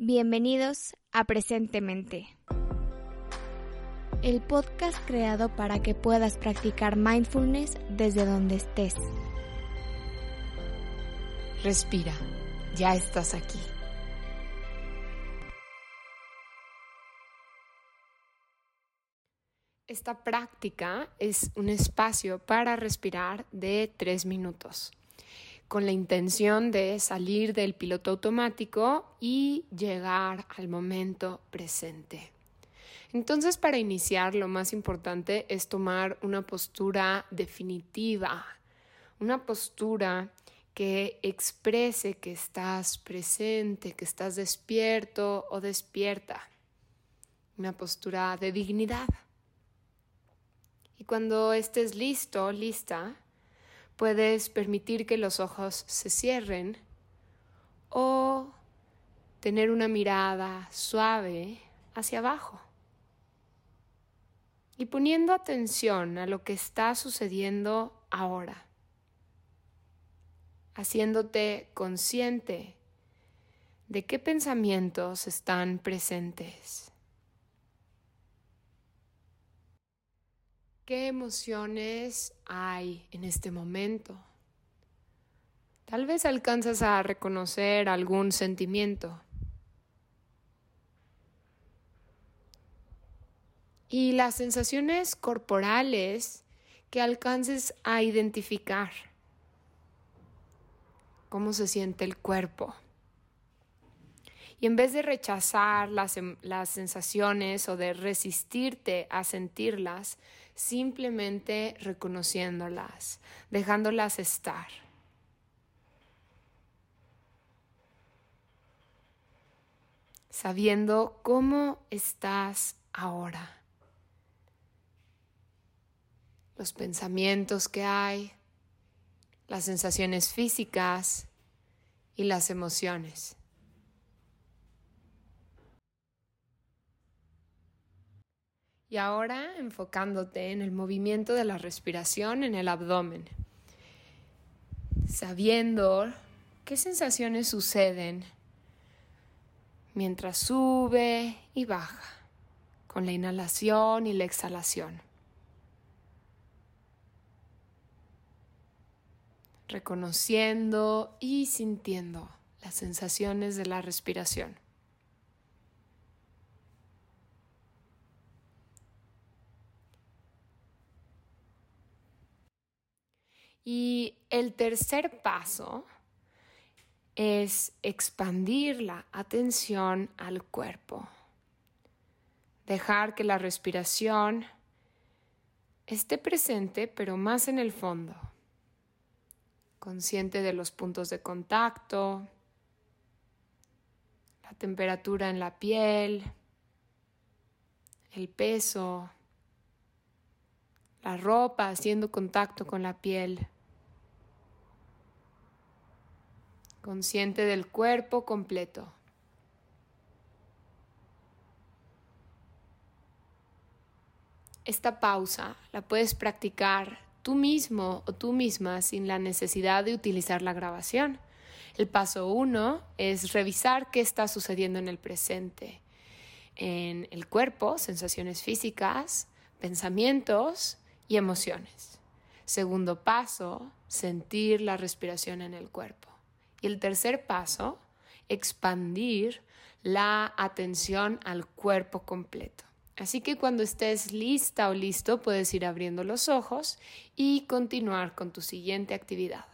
Bienvenidos a Presentemente, el podcast creado para que puedas practicar mindfulness desde donde estés. Respira, ya estás aquí. Esta práctica es un espacio para respirar de tres minutos con la intención de salir del piloto automático y llegar al momento presente. Entonces, para iniciar, lo más importante es tomar una postura definitiva, una postura que exprese que estás presente, que estás despierto o despierta, una postura de dignidad. Y cuando estés listo, lista, Puedes permitir que los ojos se cierren o tener una mirada suave hacia abajo. Y poniendo atención a lo que está sucediendo ahora. Haciéndote consciente de qué pensamientos están presentes. ¿Qué emociones hay en este momento? Tal vez alcanzas a reconocer algún sentimiento. Y las sensaciones corporales que alcances a identificar. ¿Cómo se siente el cuerpo? Y en vez de rechazar las, em, las, sensaciones o de resistirte a sentirlas, simplemente reconociéndolas, dejándolas estar. Sabiendo cómo estás ahora. Los pensamientos que hay, las sensaciones físicas y las emociones. Y ahora enfocándote en el movimiento de la respiración en el abdomen, sabiendo qué sensaciones suceden mientras sube y baja con la inhalación y la exhalación. Reconociendo y sintiendo las sensaciones de la respiración. Y el tercer paso es expandir la atención al cuerpo. Dejar que la respiración esté presente, pero más en el fondo. Consciente de los puntos de contacto, la temperatura en la piel, el peso, la ropa haciendo contacto con la piel. Consciente del cuerpo completo. Esta pausa la puedes practicar tú mismo o tú misma sin la necesidad de utilizar la grabación. El paso uno es revisar qué está sucediendo en el presente, en el cuerpo, sensaciones físicas, pensamientos y emociones. Segundo paso, sentir la respiración en el cuerpo. Y el tercer paso, expandir la atención al cuerpo completo. Así que cuando estés lista o listo, puedes ir abriendo los ojos y continuar con tu siguiente actividad.